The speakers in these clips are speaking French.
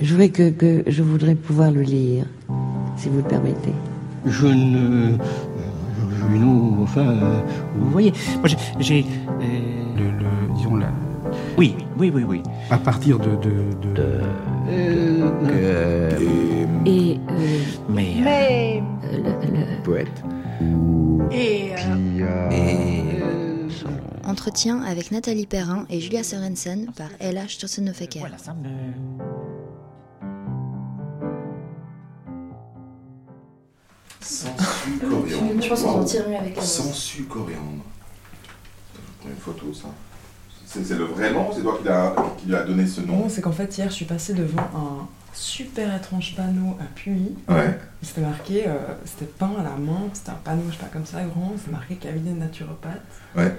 Je voudrais que, que je voudrais pouvoir le lire, si vous le permettez. Je ne. Non, enfin, euh, vous voyez, moi j'ai. euh, Le, le- disons la, Oui, oui, oui, oui. à partir de, de, de- Euh, Et euh, mais. euh, Mais. le- le- poète. Et. euh, Et Entretien avec Nathalie Perrin et Julia Sorensen par Ella Sturzenhofer. Voilà, ça me. Sensu coriandre. Je pense qu'on s'en tire mieux avec la Sensu coriandre. Je prends une photo, ça. C'est c'est le vrai nom C'est toi qui, l'a- qui lui a donné ce nom? Non, c'est qu'en fait, hier, je suis passée devant un super étrange panneau à Puy. Ouais. C'était marqué, euh, c'était peint à la main, c'était un panneau, je sais pas, comme ça, grand, c'était marqué cabinet naturopathe. Ouais.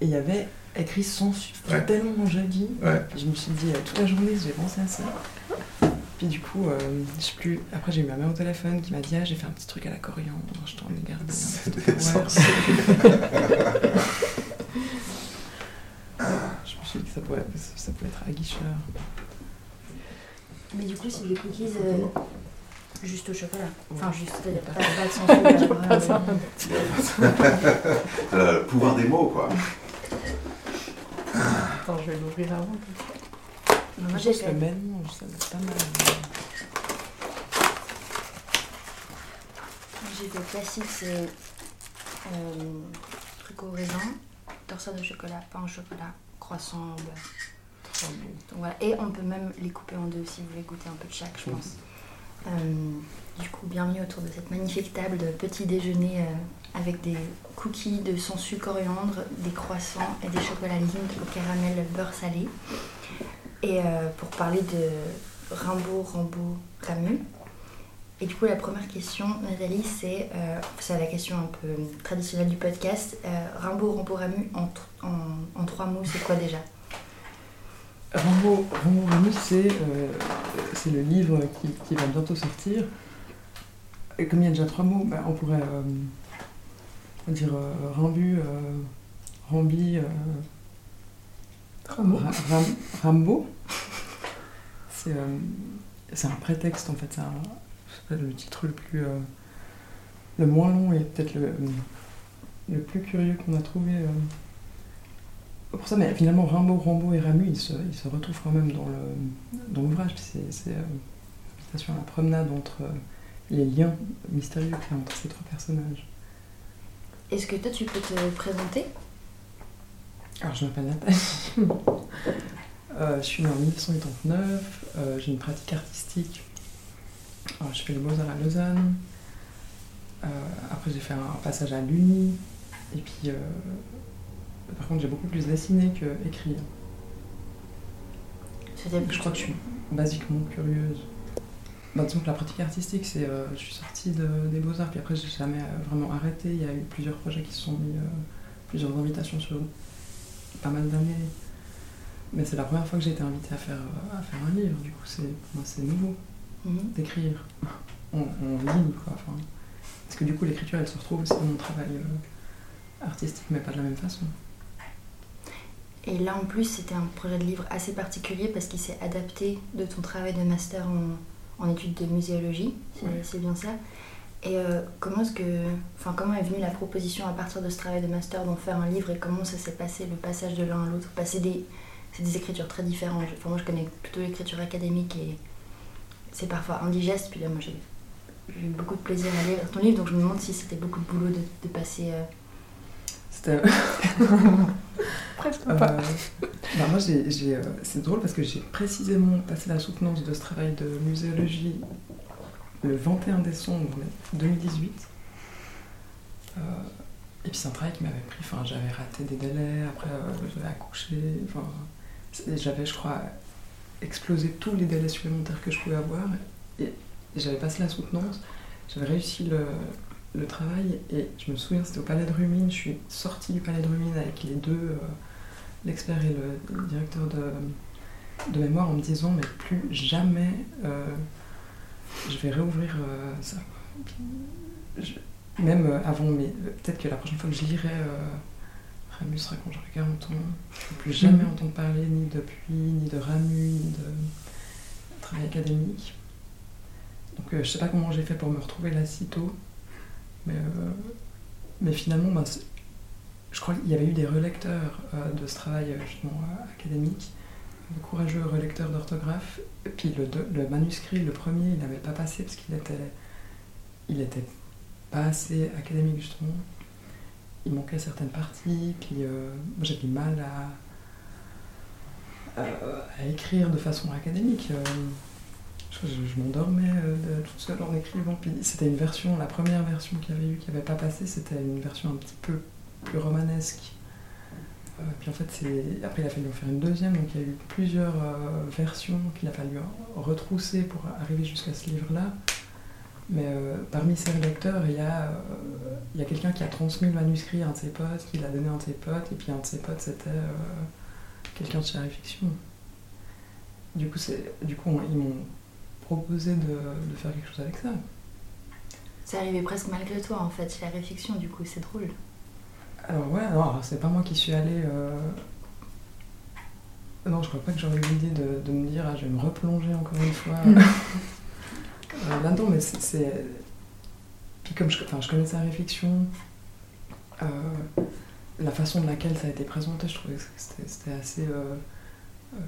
Et il y avait écrit sans sucre, C'était Ouais. tellement joli. Ouais. Je me suis dit, euh, toute la journée, j'ai pensé à ça. Puis du coup, euh, je sais plus. Après, j'ai eu ma mère au téléphone qui m'a dit, ah, j'ai fait un petit truc à la coriandre, je t'en ai gardé. sensu. Je me suis dit que ça pouvait, ça pouvait être aguicheur. Mais du coup, c'est des cookies euh, juste au chocolat. Enfin, juste, c'est-à-dire pas, pas de sans sucre. Pas ça. Euh, Le pouvoir des mots, quoi. Attends, je vais l'ouvrir avant. Moi, j'ai fait. mélange, ça pas mal. J'ai classique, c'est euh, truc au raisin, torsade de chocolat, pain au chocolat, croissant au beurre. Bon. Donc voilà. Et on peut même les couper en deux si vous voulez goûter un peu de chaque, je pense. Euh, du coup, bienvenue autour de cette magnifique table de petit déjeuner euh, avec des cookies de sangsue coriandre, des croissants et des chocolats Lindt au caramel beurre salé. Et euh, pour parler de Rimbaud, Rambaud, Camus. Et du coup, la première question, Nathalie, c'est euh, c'est la question un peu traditionnelle du podcast. Euh, Rimbaud, Rambaud, Ramus, en, tr- en, en trois mots, c'est quoi déjà? Rambo, Rambo Ramus, c'est euh, c'est le livre qui, qui va bientôt sortir. Et comme il y a déjà trois mots, bah, on pourrait euh, on va dire euh, Rimbu, euh, Rambi, euh, Ra- Ram- Rambo. C'est euh, c'est un prétexte en fait, c'est un- c'est le titre le plus. euh, le moins long et peut-être le, le plus curieux qu'on a trouvé. euh, pour ça, mais finalement, Rimbaud, Rambaud et Ramu, ils se, ils se retrouvent quand même dans le- dans l'ouvrage. C'est à la promenade entre les liens mystérieux qu'il y a entre ces trois personnages. Est-ce que toi, tu peux te présenter? Alors, je m'appelle Nathalie. Euh, je suis née en 1989. euh, J'ai une pratique artistique. Alors, je fais les beaux-arts à Lausanne. Euh, après, j'ai fait un passage à l'Uni. Et puis, euh, par contre, j'ai beaucoup plus dessiné que écrit. Je crois que je suis basiquement curieuse. Bah, disons que la pratique artistique, c'est. euh, je suis sortie de- des Beaux-Arts, puis après, j'ai jamais euh, vraiment arrêté. Il y a eu plusieurs projets qui se sont mis, euh, plusieurs invitations sur pas mal d'années. Mais c'est la première fois que j'ai été invitée à faire, euh, à faire un livre, du coup, c'est, pour moi, c'est nouveau Mhm. d'écrire en, ligne, quoi. Enfin, parce que du coup, l'écriture, elle se retrouve aussi dans mon travail euh, artistique, mais pas de la même façon. Et là, en plus, c'était un projet de livre assez particulier parce qu'il s'est adapté de ton travail de master en, en études de muséologie, c'est Ouais. c'est bien ça. Et euh, comment est-ce que, enfin, comment est venue la proposition à partir de ce travail de master d'en faire un livre et comment ça s'est passé le passage de l'un à l'autre Passer des, c'est des écritures très différentes. Enfin, moi, je connais plutôt l'écriture académique et c'est parfois indigeste. Puis là, moi, j'ai eu beaucoup de plaisir à lire ton livre, donc je me demande si c'était beaucoup de boulot de, de passer. euh, C'était. Presque Euh, pas. bah moi, j'ai, j'ai, euh, c'est drôle parce que j'ai précisément passé la soutenance de ce travail de muséologie le 21 décembre 2018. Euh, et puis c'est un travail qui m'avait pris, enfin j'avais raté des délais, après euh, j'avais accouché, enfin j'avais je crois explosé tous les délais supplémentaires que je pouvais avoir. Et, j'avais passé la soutenance, j'avais réussi le, le travail. Et je me souviens c'était au Palais de Rumine, je suis sortie du Palais de Rumine avec les deux, euh, l'expert et le, directeur de, de mémoire en me disant mais plus jamais euh, je vais réouvrir euh, ça. Même avant, mais peut-être que la prochaine fois que je lirai Ramus sera quand j'aurai 40 ans. Je ne plus jamais entendre parler ni de Puy, ni de Ramu, ni de travail académique. Donc je sais pas comment j'ai fait pour me retrouver là si tôt, mais, mais finalement, ben, je crois qu'il y avait eu des relecteurs de ce travail justement académique de courageux relecteurs d'orthographe. Puis le, le, manuscrit, le premier, il n'avait pas passé parce qu'il était, il était pas assez académique justement. Il manquait certaines parties, puis euh, du mal à, à, écrire de façon académique. Euh, je, m'endormais euh, toute seule en écrivant. Puis c'était une version, la première version qu'il y avait eu qui n'avait pas passé, c'était une version un petit peu plus romanesque euh, puis en fait, après, il a fallu en faire une deuxième, donc il y a eu plusieurs euh, versions qu'il a fallu retrousser pour arriver jusqu'à ce livre-là. Mais euh, parmi ces lecteurs, il y a, il y a quelqu'un qui a transmis le manuscrit à un de ses potes, qui l'a donné à un de ses potes, et puis un de ses potes, c'était quelqu'un de chez Réflexion. Du coup, du coup ils m'ont proposé de, de, faire quelque chose avec ça. C'est arrivé presque malgré toi, en fait, chez Réflexion, du coup, c'est drôle. Alors ouais, non, c'est pas moi qui suis allée... Euh, non, je crois pas que j'aurais eu l'idée de, me dire, ah, je vais me replonger encore une fois euh, là-dedans, mais c'est... Puis comme je, enfin, je connais sa réflexion, euh, la façon de laquelle ça a été présenté, je trouvais que c'était assez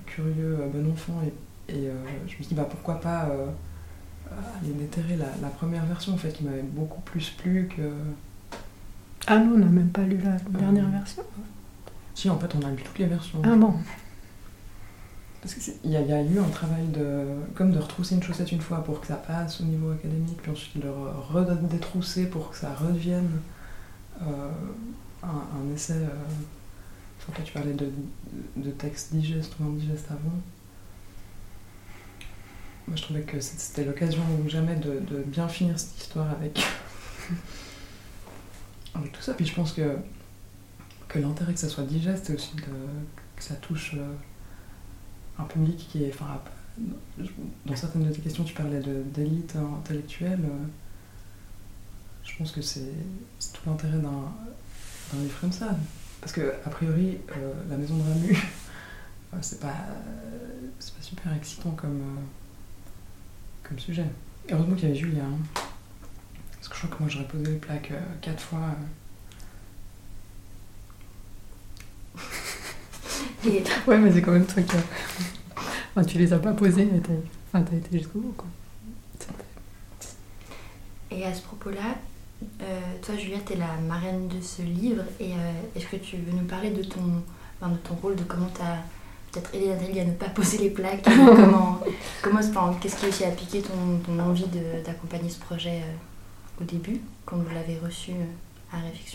curieux, bon enfant, et, et je me suis dit, bah, pourquoi pas aller déterrer la, la, première version, en fait, qui m'avait beaucoup plus plu que... Ah non, on n'a même pas lu la dernière version. Si, en fait, on a lu toutes les versions. Ah bon Parce qu'il y, a eu un travail de, comme de retrousser une chaussette une fois pour que ça passe au niveau académique, puis ensuite de le détrousser pour que ça redevienne euh, un, essai. Euh, toi, tu parlais de, de texte digeste ou indigeste avant. Moi, je trouvais que c'était l'occasion ou jamais de, de bien finir cette histoire avec tout ça. Puis je pense que, que l'intérêt que ça soit digeste, c'est aussi que ça touche euh, un public qui est. Enfin, dans certaines de tes questions, tu parlais d'élite intellectuelle. Euh, je pense que c'est tout l'intérêt d'un livre comme ça. Parce que, a priori, euh, la maison de Ramu, c'est pas, pas super excitant comme, comme sujet. Heureusement qu'il y avait Julien. Hein. Parce que je crois que moi j'aurais posé les plaques euh, quatre fois. Euh. Ouais, mais c'est quand même toi qui enfin, tu les as pas posées, mais t'as enfin, été jusqu'au bout. Quoi. Et à ce propos-là, euh, toi Juliette, t'es la marraine de ce livre. Et est-ce que tu veux nous parler de ton, enfin, de ton rôle, de comment t'as peut-être aidé Nathalie à ne pas poser les plaques comment, comment, Qu'est-ce qui a piqué ton, ton envie d'accompagner ce projet au début, quand vous l'avez reçu euh,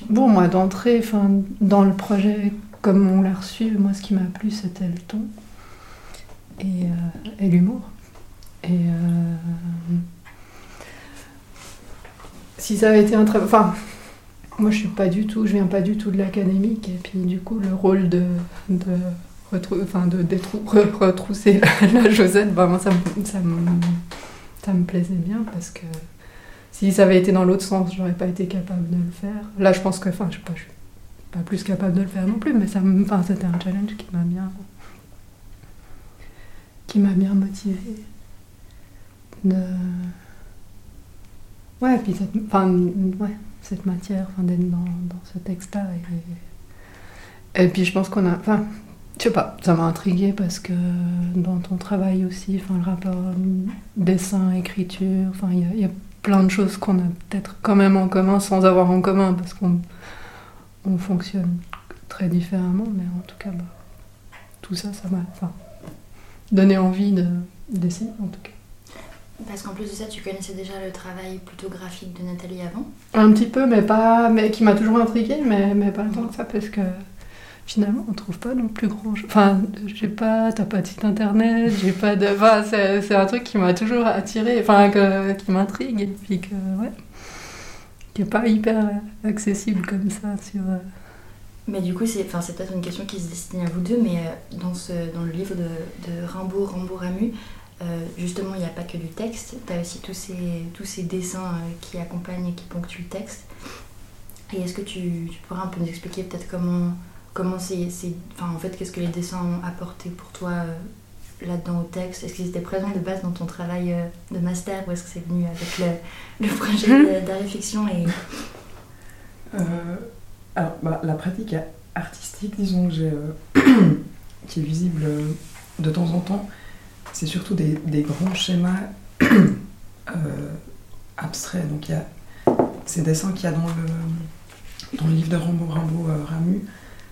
Bon, moi d'entrée, dans le projet, comme on l'a reçu, moi ce qui m'a plu c'était le ton et, euh, l'humour. Et euh, si ça avait été un très. Enfin, moi je suis pas du tout, je viens pas du tout de l'académique, et puis du coup le rôle de. de enfin de retrousser la, Josette, bah, ça, ça, ça me plaisait bien parce que si ça avait été dans l'autre sens, j'aurais pas été capable de le faire. Là, je pense que, enfin, je suis pas, suis pas plus capable de le faire non plus, mais ça, enfin, c'était un challenge qui m'a bien, qui m'a bien motivé. De... Ouais, puis cette, enfin, ouais, cette matière, enfin, d'être dans, dans, ce texte-là. Et, puis je pense qu'on a, enfin, je sais pas, ça m'a intrigué parce que dans ton travail aussi, enfin, le rapport dessin, écriture, enfin, il y a plein de choses qu'on a peut-être quand même en commun sans avoir en commun parce qu'on on fonctionne très différemment, mais en tout cas, bah, tout ça, ça m'a donné envie d'essayer en tout cas. Parce qu'en plus de ça, tu connaissais déjà le travail plutôt graphique de Nathalie avant? Un petit peu, mais pas, mais qui m'a toujours intriguée, mais, mais pas tant que ça, parce que finalement, on trouve pas non plus grand chose. Enfin, j'ai pas, t'as pas de site internet, j'ai pas de. Enfin, c'est un truc qui m'a toujours attiré, enfin, qui m'intrigue, et puis que, ouais, qui est pas hyper accessible comme ça sur. Euh. Mais du coup, c'est peut-être une question qui se destine à vous deux, mais euh, dans, ce, dans le livre de, de Rimbaud, Rimbaud Ramu, euh, justement, il n'y a pas que du texte, tu as aussi tous ces, tous ces dessins qui accompagnent et qui ponctuent le texte. Et est-ce que tu, tu pourrais un peu nous expliquer peut-être comment comment c'est. Enfin, en fait, qu'est-ce que les dessins ont apporté pour toi euh, là-dedans au texte? Est-ce qu'ils étaient présents de base dans ton travail euh, de master ou est-ce que c'est venu avec le, projet réflexion et... Euh, alors, bah, la pratique artistique, disons, que qui est visible de temps en temps, c'est surtout des, grands schémas abstraits. Donc, il y a ces dessins qu'il y a dans le, dans le livre de Rambo, Rambo Ramu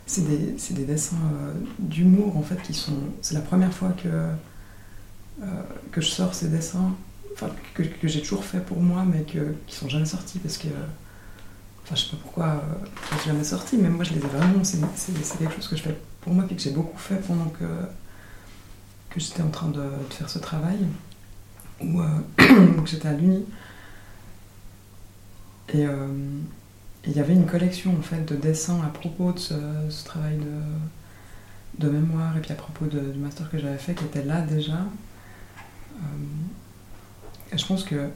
c'est des, des, dessins euh, d'humour en fait qui sont. C'est la première fois que, euh, que je sors ces dessins, enfin que, j'ai toujours fait pour moi, mais que, qui sont jamais sortis parce que. Enfin, je sais pas pourquoi euh, ils sont jamais sortis, mais moi je les ai vraiment. C'est quelque chose que je fais pour moi et que j'ai beaucoup fait pendant que, que j'étais en train de, de, faire ce travail, ou que j'étais à l'Uni. Et il y avait une collection en fait de dessins à propos de ce, travail de, mémoire et puis à propos du master que j'avais fait qui était là déjà. Euh, je pense que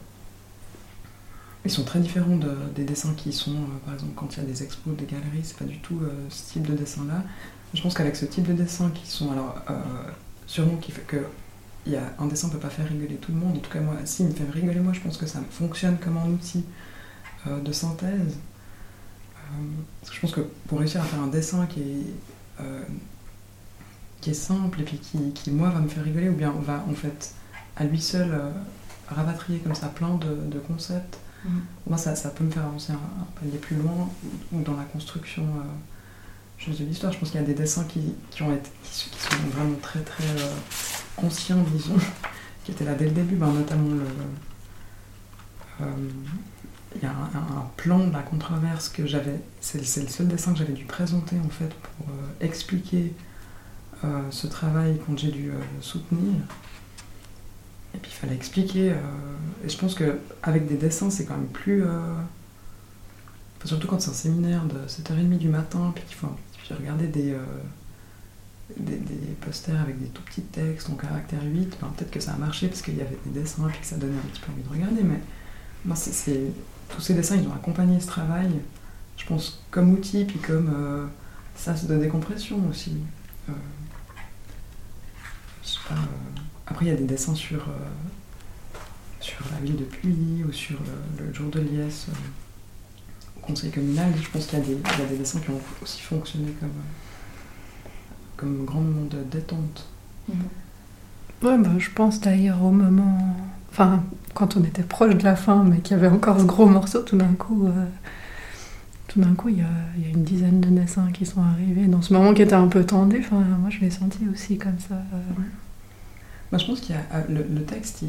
ils sont très différents des dessins qui sont, euh, par exemple, quand il y a des expos, des galeries, c'est pas du tout euh, ce type de dessin-là. Je pense qu'avec ce type de dessin qui sont, alors, sûrement qui fait que il y a, un dessin ne peut pas faire rigoler tout le monde. En tout cas, moi, s'il me fait rigoler, moi, je pense que ça fonctionne comme un outil de synthèse. Euh, je pense que pour réussir à faire un dessin qui est, euh, qui est simple et puis qui, qui, moi, va me faire rigoler, ou bien on va en fait à lui seul euh, rapatrier comme ça plein de, concepts, mm. moi, ça, ça, peut me faire avancer un, palier plus loin ou dans la construction de l'histoire. Je pense qu'il y a des dessins qui, qui ont été, qui, sont vraiment très très anciens, disons, qui étaient là dès le début, ben, notamment le il y a un, plan de la controverse que j'avais, c'est le seul dessin que j'avais dû présenter en fait pour euh, expliquer euh, ce travail quand j'ai dû euh, soutenir. Et puis il fallait expliquer, et je pense qu'avec des dessins c'est quand même plus... surtout quand c'est un séminaire de 7h30 du matin, puis qu'il faut regarder des, des, posters avec des tout petits textes en caractère 8, ben, peut-être que ça a marché parce qu'il y avait des dessins et que ça donnait un petit peu envie de regarder, mais moi c'est tous ces dessins, ils ont accompagné ce travail, je pense, comme outil, puis comme euh, sas de décompression aussi. Euh, euh, après, il y a des dessins sur, sur la ville de Puy ou sur le, jour de liesse au conseil communal. Je pense qu'il y, a des dessins qui ont aussi fonctionné comme, comme grand moment de détente. Mmh. Ouais, bah, je pense d'ailleurs au moment enfin, quand on était proche de la fin, mais qu'il y avait encore ce gros morceau, tout d'un coup, euh, tout d'un coup, il y, a, une dizaine de dessins qui sont arrivés dans ce moment qui était un peu tendu. Enfin, moi, je l'ai senti aussi comme ça. Moi, je pense qu'il y a euh, le, texte,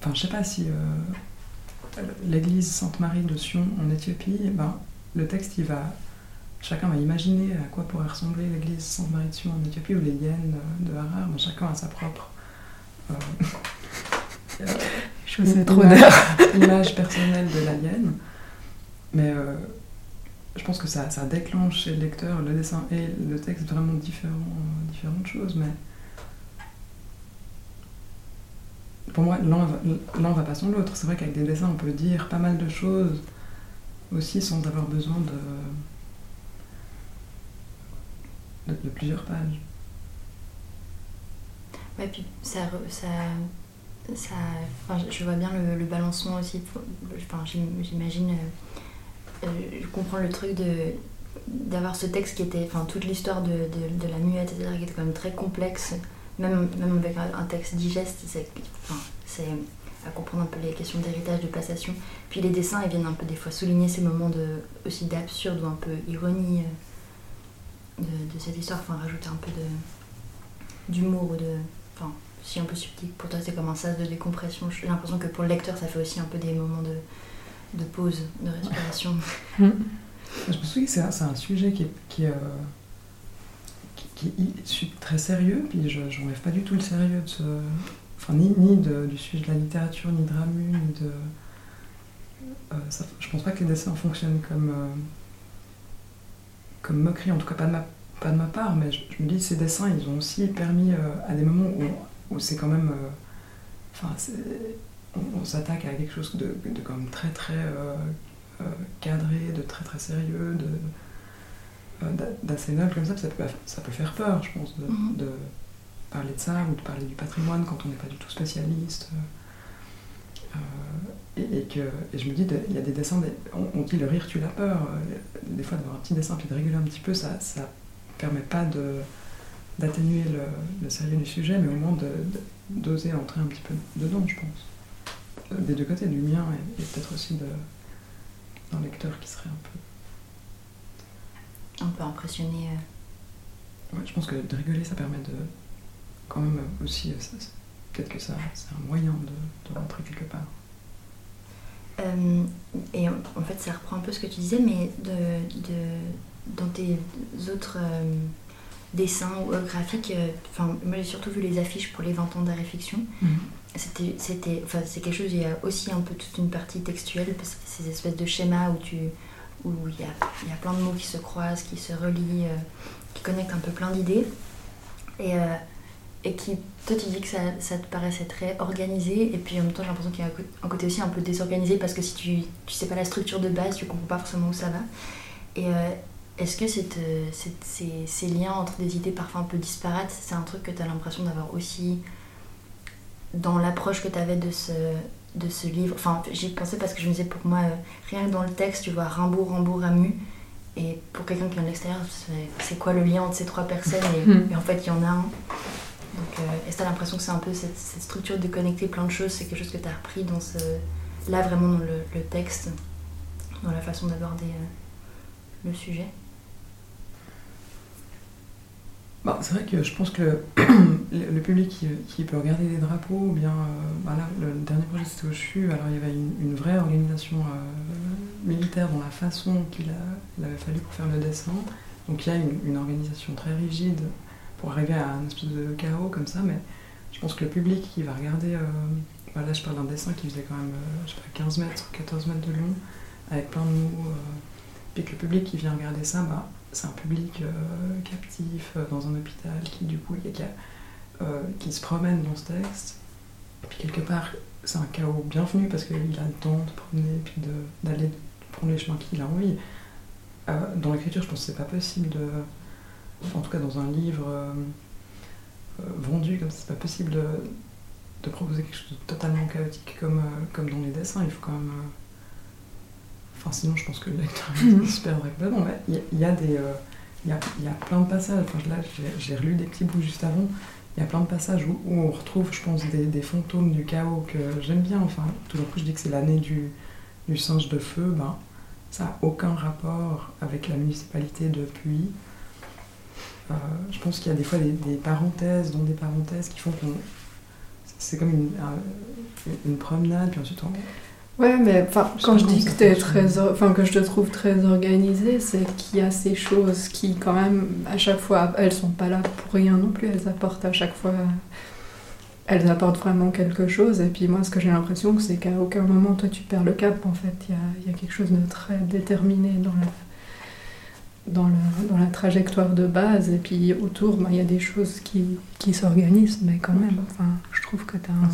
enfin, je sais pas si euh, l'église Sainte-Marie de Sion en Éthiopie, eh ben, le texte, il va chacun va imaginer à quoi pourrait ressembler l'église Sainte-Marie de Sion en Éthiopie ou les hyènes de Harar, chacun a sa propre je sais trop Image personnelle de l'alien. Mais euh, je pense que ça, ça, déclenche chez le lecteur le dessin et le texte vraiment différents, euh, différentes choses. Mais pour moi, l'un va, va pas sans l'autre. C'est vrai qu'avec des dessins, on peut dire pas mal de choses aussi sans avoir besoin de, de, plusieurs pages. Ouais, puis ça, ça ça, je vois bien le, balancement aussi. Enfin, j'imagine, euh, euh, je comprends le truc d'avoir ce texte qui était, enfin toute l'histoire de, de, la muette, etc., qui était quand même très complexe, même, même avec un, texte digeste, c'est enfin, à comprendre un peu les questions d'héritage, de passation. Puis les dessins, ils viennent un peu des fois souligner ces moments de, aussi d'absurde ou un peu ironie euh, de, de, cette histoire, enfin rajouter un peu d'humour ou de... Enfin, un peu subtil. Pour toi, c'est comme un sas de décompression. J'ai l'impression que pour le lecteur, ça fait aussi un peu des moments de, de pause, de respiration. Je me souviens que c'est un, sujet qui est, qui, euh, qui, est très sérieux, puis je n'enlève pas du tout le sérieux de ce. Enfin, ni, ni de, du sujet de la littérature, ni de Ramu, ni de. Euh, ça, je pense pas que les dessins fonctionnent comme. Euh, comme moquerie, en tout cas pas de ma, pas de ma part, mais je, me dis ces dessins, ils ont aussi permis à des moments où où c'est quand même. Euh, enfin, on, s'attaque à quelque chose de, de, quand même très très euh, euh, cadré, de très très sérieux, de d'assez noble comme ça, ça peut, ça peut faire peur, je pense, de, mhm. parler de ça ou de parler du patrimoine quand on n'est pas du tout spécialiste. et, que, et je me dis, il y a des dessins, on, dit le rire tue la peur. Des fois, d'avoir un petit dessin puis de réguler un petit peu, ça ne permet pas d'atténuer le, le, sérieux du sujet, mais au moins d'oser entrer un petit peu dedans, je pense. Des deux côtés, du mien et, peut-être aussi d'un lecteur qui serait un peu. Un peu impressionné. Ouais, je pense que de rigoler, ça permet de. Quand même aussi. Peut-être que ça, c'est un moyen de, rentrer quelque part. Euh, et en fait, ça reprend un peu ce que tu disais, mais de, de dans tes autres euh, dessins ou graphiques, euh, enfin, moi j'ai surtout vu les affiches pour les 20 ans de réflexion. Mhm. C'était, c'était, enfin, c'est quelque chose, il y a aussi un peu toute une partie textuelle, parce que ces espèces de schémas où tu où il y a, il y a plein de mots qui se croisent, qui se relient, qui connectent un peu plein d'idées. Et, euh, et qui, toi tu dis que ça, ça, te paraissait très organisé, et puis en même temps j'ai l'impression qu'il y a un côté aussi un peu désorganisé, parce que si tu, tu sais pas la structure de base, tu comprends pas forcément où ça va. Et euh, est-ce que cette, cette, ces, ces, liens entre des idées parfois un peu disparates, c'est un truc que tu as l'impression d'avoir aussi dans l'approche que tu avais de ce, de ce livre? Enfin, j'y pensais parce que je me disais pour moi, euh, rien que dans le texte, tu vois Rimbaud, Rambo, Ramu, et pour quelqu'un qui est en l'extérieur, c'est quoi le lien entre ces trois personnes? Et, en fait, il y en a un. Donc, euh, est-ce que tu as l'impression que c'est un peu cette, structure de connecter plein de choses? C'est quelque chose que tu as repris dans ce, là, vraiment dans le, texte, dans la façon d'aborder euh, le sujet? Bah, c'est vrai que je pense que le, public qui, peut regarder des drapeaux, ou bien euh, bah le dernier projet c'était au CHU, alors il y avait une, vraie organisation militaire dans la façon qu'il avait fallu pour faire le dessin. Donc il y a une, organisation très rigide pour arriver à un espèce de chaos comme ça, mais je pense que le public qui va regarder, euh, bah là je parle d'un dessin qui faisait quand même euh, je sais pas, 15 mètres, 14 mètres de long, avec plein de mots, euh, et que le public qui vient regarder ça, bah, c'est un public captif dans un hôpital qui du coup qui, qui se promène dans ce texte, et puis quelque part c'est un chaos bienvenu parce qu'il a le temps de promener, puis d'aller prendre les chemins qu'il a envie. Euh, dans l'écriture, je pense que c'est pas possible de. en tout cas, dans un livre euh, euh, vendu comme ça, c'est pas possible de, de, proposer quelque chose de totalement chaotique comme, comme dans les dessins. Il faut quand même. Enfin, sinon, je pense que le lecteur se perdrait complètement. Il y, a des. Il y, a, y, a, plein de passages. Enfin, là, j'ai relu des petits bouts juste avant. Il y a plein de passages où, on retrouve, je pense, des, des, fantômes du chaos que j'aime bien. Enfin, tout d'un coup, je dis que c'est l'année du, du singe de feu. Ben, ça n'a aucun rapport avec la municipalité de Puy. Euh, je pense qu'il y a des fois des, parenthèses dans des parenthèses qui font qu'on. C'est comme une, une, promenade, puis ensuite on. Ouais, mais quand je dis que, es très, enfin, que je te trouve très organisée, c'est qu'il y a ces choses qui, quand même, à chaque fois, elles sont pas là pour rien non plus, elles apportent à chaque fois elles apportent vraiment quelque chose. Et puis moi, ce que j'ai l'impression, c'est qu'à aucun moment, toi, tu perds le cap. En fait, il y a, quelque chose de très déterminé dans la, dans, dans la trajectoire de base. Et puis autour, bah, il y a des choses qui, qui s'organisent, mais quand même, enfin, je trouve que tu as un...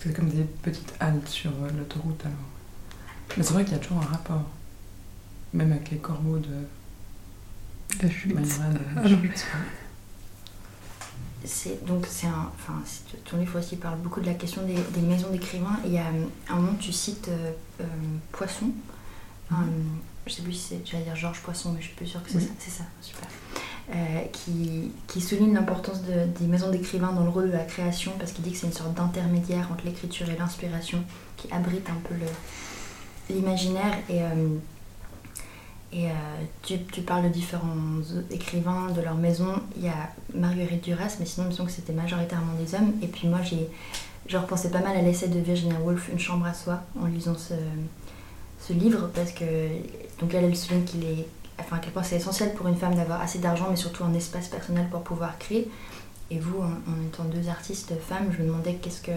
C'est comme des petites haltes sur euh, l'autoroute, alors. Mais c'est vrai qu'il y a toujours un rapport. Même avec les corbeaux de... De Schwitz c'est donc c'est un enfin ton livre aussi parle beaucoup de la question des, maisons d'écrivains. Et il y a un moment tu cites euh, euh, Poisson. Je mhm. je sais plus si c'est j'allais dire Georges Poisson mais je suis plus sûre que c'est ça. C'est ça super euh, qui, qui, souligne l'importance de, des maisons d'écrivains dans le rôle de la création parce qu'il dit que c'est une sorte d'intermédiaire entre l'écriture et l'inspiration qui abrite un peu l'imaginaire et et euh, tu, tu, parles de différents écrivains, de leur maison. Il y a Marguerite Duras, mais sinon, il me semble que c'était majoritairement des hommes. Et puis moi, j'ai je repensais pas mal à l'essai de Virginia Woolf, Une chambre à soi, en lisant ce, ce livre, parce que donc elle, elle souligne qu'il est, enfin à quel point c'est essentiel pour une femme d'avoir assez d'argent, mais surtout un espace personnel pour pouvoir créer. Et vous, en, étant deux artistes femmes, je me demandais qu'est-ce que,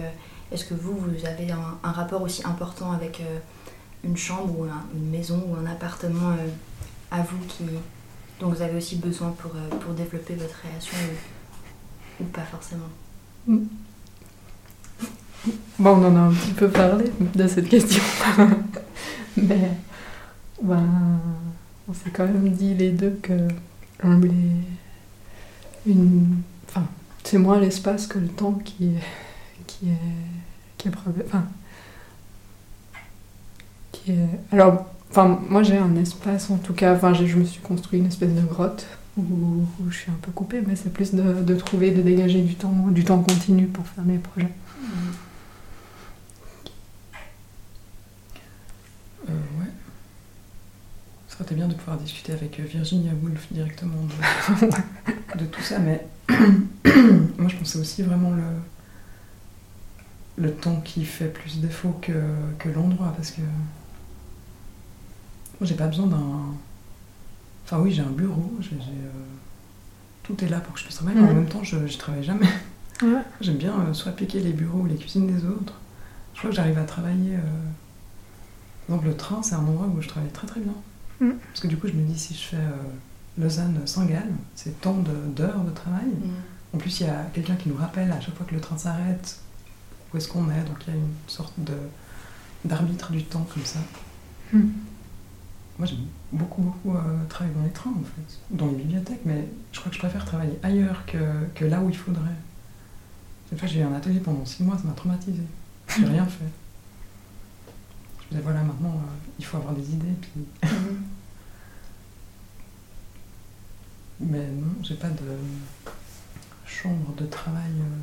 est-ce que vous, vous avez un, rapport aussi important avec euh, une chambre ou une maison ou un appartement euh, à vous qui, dont vous avez aussi besoin pour, euh, pour développer votre création ou, pas forcément? Bon, on en a un petit peu parlé de cette question. Mais ben, on s'est quand même dit les deux que enfin, c'est moins l'espace que le temps qui est, qui est, qui est alors, enfin, moi j'ai un espace en tout cas, enfin, je me suis construit une espèce de grotte où, je suis un peu coupée, mais c'est plus de, trouver, de dégager du temps, du temps continu pour faire mes projets. Euh, ouais. Ce serait bien de pouvoir discuter avec euh, Virginia Woolf directement de, de tout ça, mais moi je pensais aussi vraiment le, le temps qui fait plus défaut que, que l'endroit, parce que moi j'ai pas besoin d'un. Enfin oui, j'ai un bureau, j'ai, euh, tout est là pour que je puisse travailler, mais en même temps je, je travaille jamais. J'aime bien euh, soit piquer les bureaux ou les cuisines des autres. Je crois que j'arrive à travailler. euh, Donc le train, c'est un endroit où je travaille très très bien. Mm. Parce que du coup, je me dis, si je fais euh, Lausanne-Saint-Gall, c'est tant de- d'heures de, travail. En plus, il y a quelqu'un qui nous rappelle à chaque fois que le train s'arrête où est-ce qu'on est. Donc il y a une sorte de d'arbitre du temps comme ça. Mm. Moi, j'aime beaucoup, beaucoup euh, travailler dans les trains, en fait. Dans les bibliothèques, mais je crois que je préfère travailler ailleurs que, que là où il faudrait. Cette fois, j'ai eu un atelier pendant six mois, ça m'a traumatisé. J'ai rien fait. Je me disais, voilà, maintenant, euh, il faut avoir des idées. Puis... Mais non, j'ai pas de chambre de travail. euh.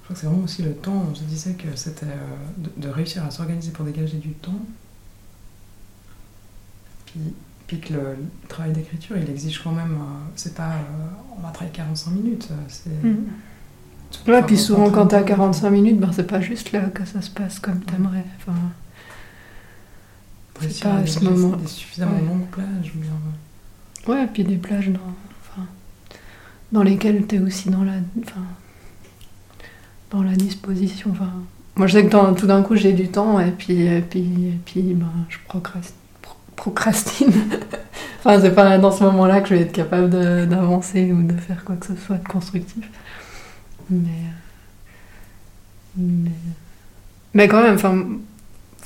Je crois que c'est vraiment aussi le temps. On se disait que c'était euh, de, de réussir à s'organiser pour dégager du temps. Puis, puis que le, le travail d'écriture, il exige quand même. euh, c'est pas. on va travailler 45 minutes. C'est. Mm. Ouais, puis souvent quand t'as dedans. 45 minutes, ben, c'est pas juste là que ça se passe comme t'aimerais. Enfin, c'est pas à ce moment. Des suffisamment Ouais. longues plages. ou bien, euh, Ouais, puis des plages dans, enfin, dans lesquelles t'es aussi dans la, enfin, dans la disposition. Enfin, moi, je sais que tout d'un coup, j'ai du temps et puis, et puis, et puis ben, je procrast- pro- procrastine. enfin, c'est pas dans ce moment-là que je vais être capable d'avancer ou de faire quoi que ce soit de constructif. Mais, mais, mais quand même, enfin,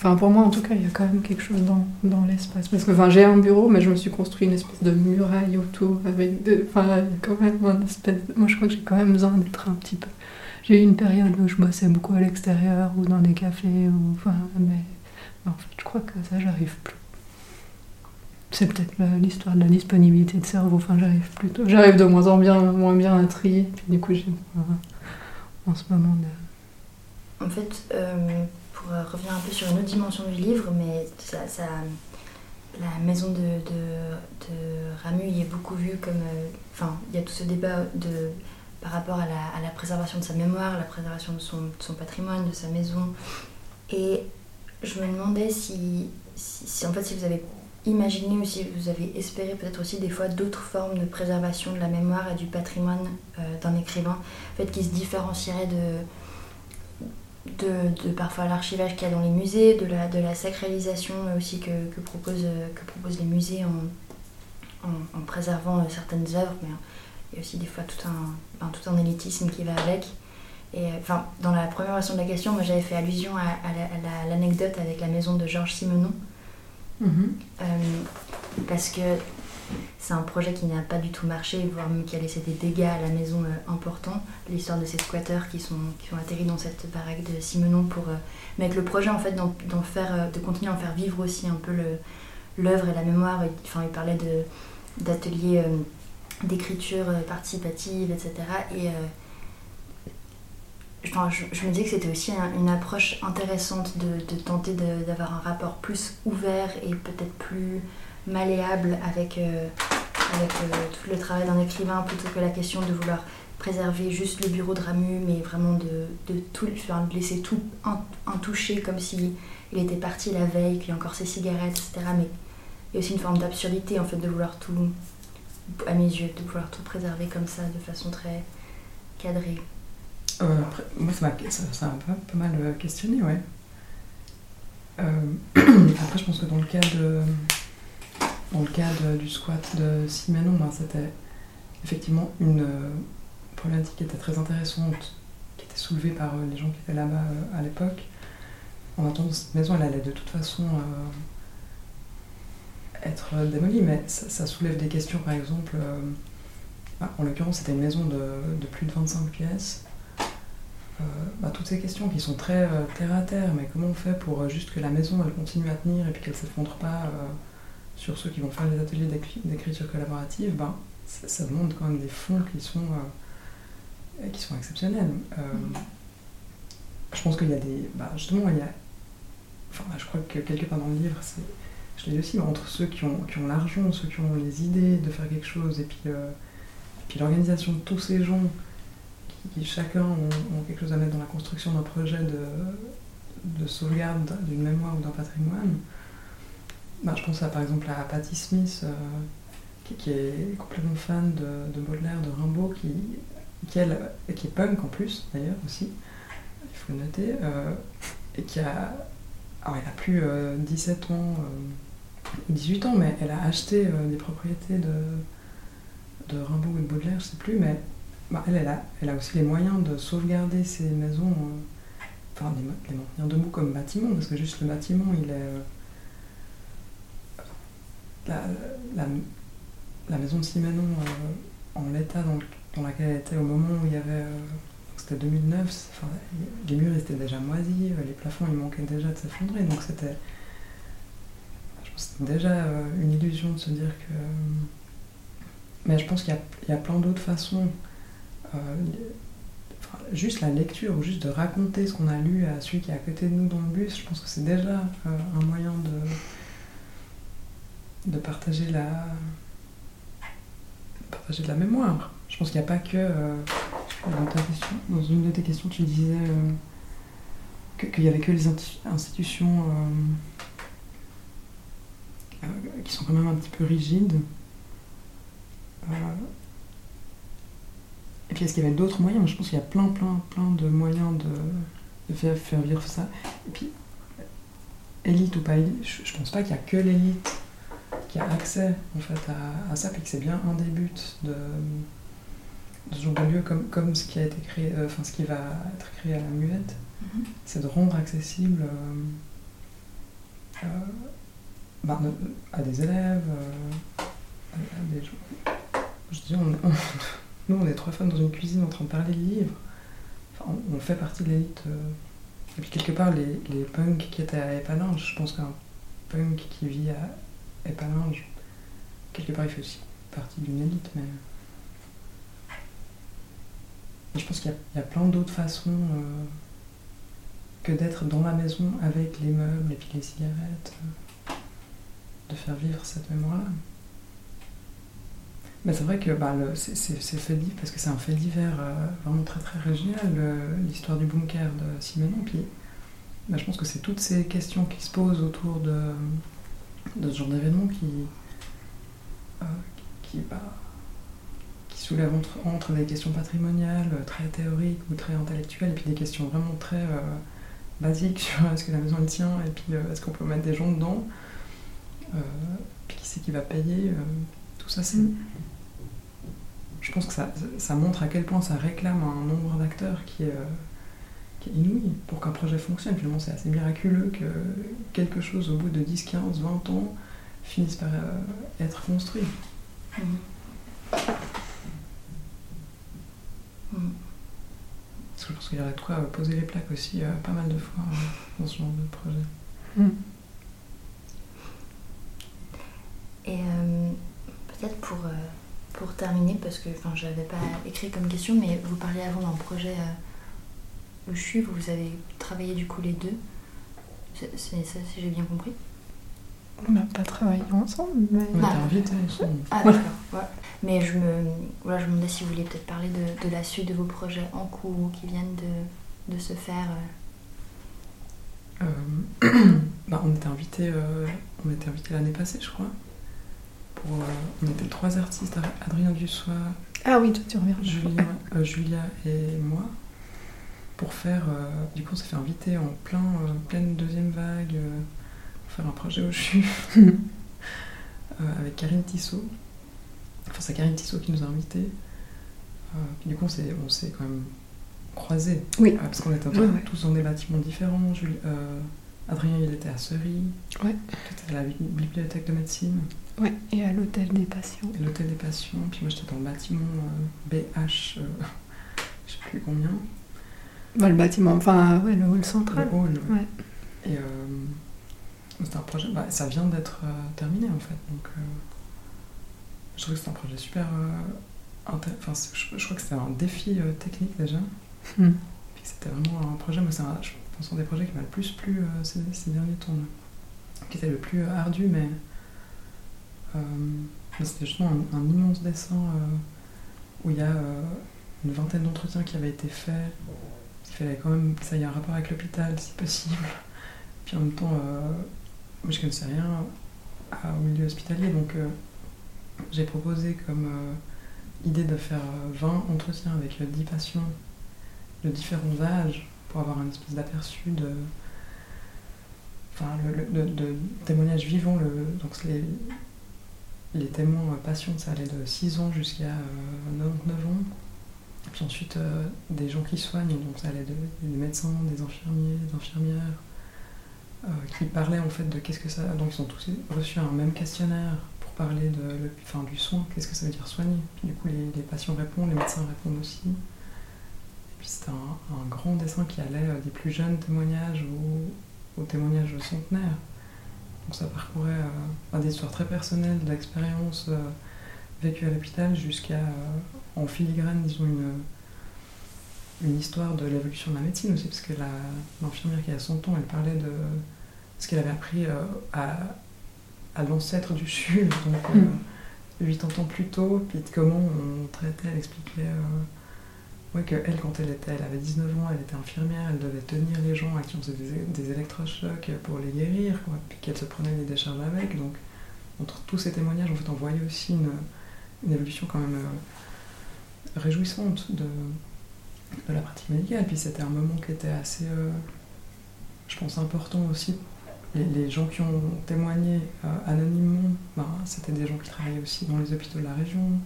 Enfin, pour moi, en tout cas, il y a quand même quelque chose dans, dans l'espace. Parce que enfin, j'ai un bureau, mais je me suis construit une espèce de muraille autour. Avec. Enfin, quand même un espèce... Moi, je crois que j'ai quand même besoin d'être un petit peu... J'ai eu une période où je bossais beaucoup à l'extérieur ou dans des cafés. Ou... Enfin, mais... en fait, je crois que ça, j'arrive plus. C'est peut-être l'histoire de la disponibilité de cerveau. Enfin, j'arrive plutôt... J'arrive de moins en bien, moins bien à trier. Puis du coup, j'ai un- en ce moment de... En fait, euh, euh, revenir un peu sur une autre dimension du livre, mais ça, la maison de, Ramu y est beaucoup vue comme. euh, Enfin, il y a tout ce débat de, par rapport à la, préservation de sa mémoire, la préservation de son, patrimoine, de sa maison. Et je me demandais si, si, en fait, si vous avez imaginé ou si vous avez espéré peut-être aussi des fois d'autres formes de préservation de la mémoire et du patrimoine euh, d'un écrivain, en fait, qui se différencierait de de, de parfois l'archivage qu'il y a dans les musées, de la, de la sacralisation aussi que, que, propose, que proposent les musées en, en, en préservant euh, certaines œuvres, mais il y a aussi des fois tout un, ben, tout un élitisme qui va avec. Et enfin, dans la première version de la question, moi j'avais fait allusion à, à l'anecdote la, avec la maison de Georges Simenon. Euh, parce que c'est un projet qui n'a pas du tout marché, voire même qui a laissé des dégâts à la maison euh, importants. L'histoire de ces squatteurs qui sont, qui atterris dans cette baraque de Simenon pour. Euh, mais avec le projet en fait d'en euh, de continuer à en faire vivre aussi un peu l'œuvre et la mémoire. Enfin, il parlait d'ateliers euh, d'écriture participative, etc. Et je, me disais que c'était aussi un, une approche intéressante de tenter d'avoir un rapport plus ouvert et peut-être plus malléable avec, euh, avec euh, tout le travail d'un écrivain plutôt que la question de vouloir préserver juste le bureau de Ramu, mais vraiment de, de, tout, enfin, de laisser tout intouché comme s'il il était parti la veille, qu'il y a encore ses cigarettes, etc. Mais il y a aussi une forme d'absurdité en fait de vouloir tout, à mes yeux, de vouloir tout préserver comme ça de façon très cadrée. Euh, moi, ça m'a un peu, pas mal questionné, ouais. Après, je pense que dans le cas de, dans le cas du squat de Simenon, ben, c'était effectivement une euh, problématique qui était très intéressante, qui était soulevée par euh, les gens qui étaient là-bas euh, à l'époque. En attendant, cette maison, elle allait de toute façon être démolie, mais ça, soulève des questions, par exemple, bah, en l'occurrence, c'était une maison de, plus de 25 pièces. Bah, toutes ces questions qui sont très terre à terre, mais comment on fait pour juste que la maison elle continue à tenir et puis qu'elle ne s'effondre pas sur ceux qui vont faire les ateliers d'écriture collaborative, bah, ça, demande quand même des fonds qui sont, qui sont exceptionnels. je pense qu'il y a des. Justement, il y a. Enfin, je crois que quelque part dans le livre, c'est je l'ai aussi, entre ceux qui ont, qui ont l'argent, ceux qui ont les idées de faire quelque chose, et puis, euh, puis l'organisation de tous ces gens qui, chacun ont, quelque chose à mettre dans la construction d'un projet de, de sauvegarde d'une mémoire ou d'un patrimoine. Bah, je pense à, par exemple à Patti Smith, euh, qui, est complètement fan de, Baudelaire, de Rimbaud, qui, elle, qui est punk en plus, d'ailleurs, aussi, il faut le noter, euh, et qui a, alors elle a plus 17 ans 18 ans, mais elle a acheté euh, des propriétés de, de Rimbaud ou de Baudelaire, je sais plus, mais bah, elle, elle a, elle, a, aussi les moyens de sauvegarder ces maisons, euh, enfin les, les, maintenir debout comme bâtiment, parce que juste le bâtiment, il est. Euh, la, la, maison de Simenon, en l'état dans, dans, laquelle elle était au moment où il y avait. c'était 2009, les murs étaient déjà moisis, les plafonds ils manquaient déjà de s'effondrer, donc c'était c'est déjà euh, une illusion de se dire que. Mais je pense qu'il y, a plein d'autres façons. Euh, juste la lecture, ou juste de raconter ce qu'on a lu à celui qui est à côté de nous dans le bus, je pense que c'est déjà euh, un moyen de, de partager la partager de la mémoire. Je pense qu'il n'y a pas que question, dans une de tes questions, tu disais qu'il n'y avait que les institutions euh, qui sont quand même un petit peu rigides. Euh, et puis est-ce qu'il y avait d'autres moyens? Je pense qu'il y a plein, plein, plein de moyens de, faire, vivre ça. Et puis, élite ou pas élite, je, pense pas qu'il y a que l'élite qui a accès en fait à, ça, puis que c'est bien un des buts de, ce genre de lieu comme, comme ce qui a été créé, euh, enfin ce qui va être créé à la muette, mm-hmm. c'est de rendre accessible bah, à des élèves, euh, à des gens. Je dis, nous, on est trois femmes dans une cuisine en train de parler de livres. on, fait partie de l'élite. Euh. Et puis, quelque part, les, les punks qui étaient à Épalinges, je pense qu'un punk qui vit à Épalinges, quelque part, il fait aussi partie d'une élite, mais. je pense qu'il y, a plein d'autres façons euh, que d'être dans la maison avec les meubles et puis les cigarettes de faire vivre cette mémoire-là. Mais c'est vrai que bah, c'est fait divers, parce que c'est un fait divers euh, vraiment très très régional, l'histoire du bunker de Simenon. Puis bah, je pense que c'est toutes ces questions qui se posent autour de, de ce genre d'événement qui, euh, qui, bah, qui soulèvent entre, entre, des questions patrimoniales, euh, très théoriques ou très intellectuelles, et puis des questions vraiment très basiques sur est-ce que la maison elle tient, et puis est-ce qu'on peut mettre des gens dedans. Euh, puis qui c'est qui va payer, euh, tout ça c'est... Mm. Je pense que ça, ça, montre à quel point ça réclame un nombre d'acteurs qui est, euh, qui est inouï pour qu'un projet fonctionne. Finalement c'est assez miraculeux que quelque chose au bout de 10, 15, 20 ans finisse par être construit. Mm. Mm. Parce que je pense qu'il y aurait de quoi poser les plaques aussi pas mal de fois dans ce genre de projet. Et euh, peut-être pour, euh, pour terminer, parce que je n'avais pas écrit comme question, mais vous parliez avant d'un projet euh, le vous avez travaillé du coup les deux. C'est ça si j'ai bien compris On n'a pas travaillé ensemble, mais. On ah. invité Ah d'accord, Mais je me, voilà, je me demandais si vous vouliez peut-être parler de, de, la suite de vos projets en cours qui viennent de, de se faire. bah, on était invité, on était invité l'année passée, je crois. Euh, on était trois artistes, Adrien Dussois. Ah oui, toi tu reviens. Euh, Julia, et moi, pour faire. Euh, du coup, on s'est fait inviter en plein, pleine deuxième vague pour faire un projet au CHU avec Karine Tissot. Enfin, c'est Karine Tissot qui nous a invités. puis du coup, on s'est quand même croisés. Oui. parce qu'on était tous dans des bâtiments différents. Adrien, il était à Seri. Ouais. à la bibliothèque de médecine. Ouais, et à l'hôtel des patients. L'hôtel des patients, puis moi j'étais dans le bâtiment BH, je sais plus combien. Bah, le bâtiment, enfin, ouais, le hall central. Le hall, ouais. Et c'est un projet, bah, ça vient d'être terminé en fait, donc je trouve que c'est un projet super. Enfin, je, crois que c'était un défi technique déjà. Hmm. Puis c'était vraiment un projet, moi c'est un, je pense un des projets qui m'a le plus plu ces, ces, derniers temps. Qui était le plus ardu, mais euh, c'était justement un, immense dessin euh, où il y a euh, une vingtaine d'entretiens qui avaient été faits. Il fallait quand même que ça ait un rapport avec l'hôpital, si possible. Puis en même temps, moi je connaissais rien au milieu hospitalier, donc j'ai proposé comme idée de faire 20 entretiens avec 10 patients de différents âges pour avoir un espèce d'aperçu de, enfin, de, témoignages vivants. Donc les, témoins patients, ça allait de 6 ans jusqu'à 99 euh, ans. Puis ensuite, euh, des gens qui soignent, donc ça allait de, des médecins, des infirmiers, des infirmières, euh, qui parlaient en fait de qu'est-ce que ça. Donc ils ont tous reçu un même questionnaire pour parler de, le, du soin, qu'est-ce que ça veut dire soigner. Puis du coup, les, patients répondent, les médecins répondent aussi. Et puis c'était un, grand dessin qui allait des plus jeunes témoignages aux, témoignages centenaires. Donc ça parcourait euh, des histoires très personnelles, de l'expérience euh, vécue à l'hôpital jusqu'à, euh, en filigrane, disons, une, une histoire de l'évolution de la médecine aussi, parce que l'infirmière qui a 100 ans, elle parlait de ce qu'elle avait appris à, à l'ancêtre du CHU, donc 80 ans plus tôt, puis de comment on traitait, elle expliquait Ouais, que elle, quand elle était, elle avait 19 ans, elle était infirmière, elle devait tenir les gens à qui on faisait des, électrochocs pour les guérir, quoi, puis qu'elle se prenait des décharges avec. Donc, entre tous ces témoignages, en fait, on voyait aussi une, une évolution quand même euh, réjouissante de, la pratique médicale. Puis c'était un moment qui était assez, euh, je pense, important aussi. Les, gens qui ont témoigné euh, anonymement, ben, c'était des gens qui travaillaient aussi dans les hôpitaux de la région,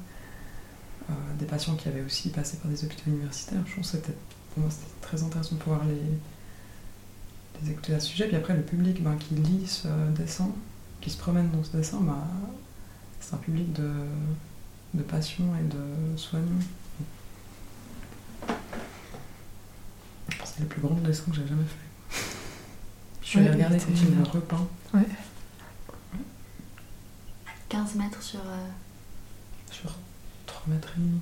euh, des patients qui avaient aussi passé par des hôpitaux universitaires. Je pense que c'était, pour moi, c'était très intéressant de pouvoir les, les écouter à ce sujet. Puis après, le public ben, qui lit ce dessin, qui se promène dans ce dessin, ben, c'est un public de, de patients et de que c'est le plus grand dessin que j'ai jamais fait. Je suis allée regarder quand il me repeint. Ouais. 15 mètres sur. Euh, sur 3 mètres et demi.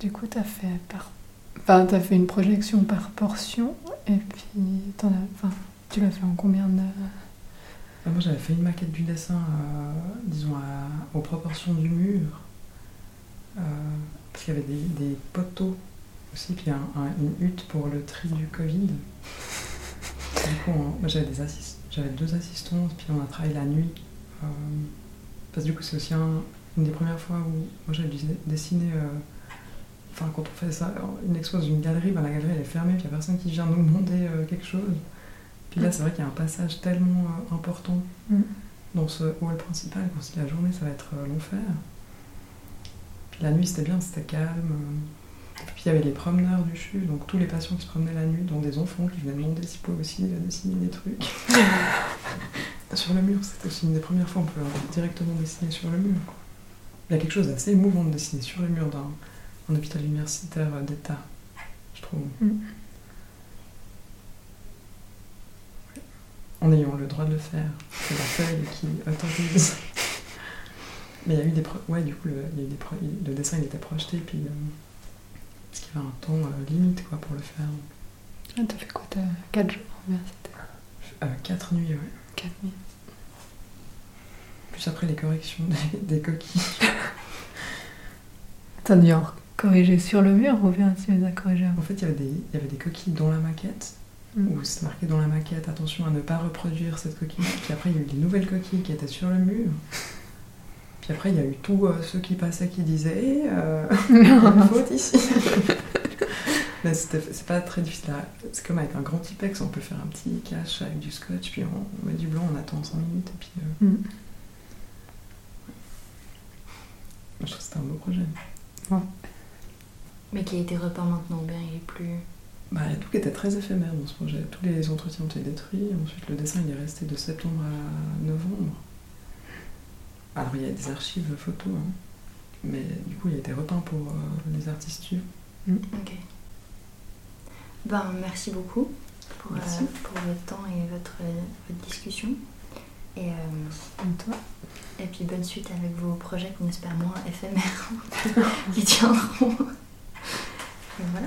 Du coup, tu as fait par... Enfin, as fait une projection par portion, et puis en as... Enfin, tu l'as fait en combien de... Ah, moi, j'avais fait une maquette du dessin, euh, disons, aux proportions du mur, euh, parce qu'il y avait des, poteaux aussi, puis une hutte pour le tri du Covid. du coup, moi, j'avais, des assist... j'avais deux assistants, puis on a travaillé la nuit. Euh, parce que du coup, c'est aussi un, une des premières fois où moi j'avais dessiné. Enfin, quand on fait ça, une expo dans une galerie, ben, la galerie elle est fermée, puis il n'y a personne qui vient nous demander quelque chose. Puis là, c'est vrai qu'il y a un passage tellement euh, important mm. dans ce hall principal qu'on se dit la journée ça va être l'enfer. Puis la nuit c'était bien, c'était calme. Puis il y avait les promeneurs du CHU, donc tous les patients qui se promenaient la nuit, dont des enfants qui venaient demander s'ils pouvaient aussi dessiner des trucs. sur le mur, c'était aussi une des premières fois où on peut directement dessiner sur le mur. Il y a quelque chose d'assez émouvant de dessiner sur les murs d'un hôpital universitaire d'État, je trouve. Mm. En ayant le droit de le faire. C'est la feuille qui autorise. Mais il y a eu des... Ouais, du coup, le, il y a eu des le dessin il était projeté, puis... Euh, parce qu'il y avait un temps euh, limite, quoi, pour le faire. Ah, t'as fait quoi T'as 4 jours en université? Euh, 4 nuits, ouais. 4 nuits après les corrections des, coquilles. T'as dû en corriger sur le mur ou bien tu les as corrigées En fait, il y, avait des, il y avait des coquilles dans la maquette. Où c'est marqué dans la maquette, attention à ne pas reproduire cette coquille. Puis après, il y a eu des nouvelles coquilles qui étaient sur le mur. Puis après, il y a eu tous euh, ceux qui passaient qui disaient Eh, euh, il y a une faute ici Mais c'est pas très difficile. C'est comme avec un grand Tipex, on peut faire un petit cache avec du scotch, puis on, met du blanc, on attend 5 minutes, et puis. Euh, mm. Je trouve que c'était un beau projet. Mais qui a été repeint maintenant, bien il est plus. Bah, il y a tout qui était très éphémère dans ce projet. Tous les entretiens ont été détruits. Ensuite, le dessin il est resté de septembre à novembre. Alors il y a des archives photos, hein. mais du coup il a été repeint pour euh, les artistes suivants. Ok. Ben, merci beaucoup pour, euh, pour votre temps et votre, votre discussion. Et, euh, toi? et puis bonne suite avec vos projets qu'on espère moins éphémères qui tiendront. Et voilà.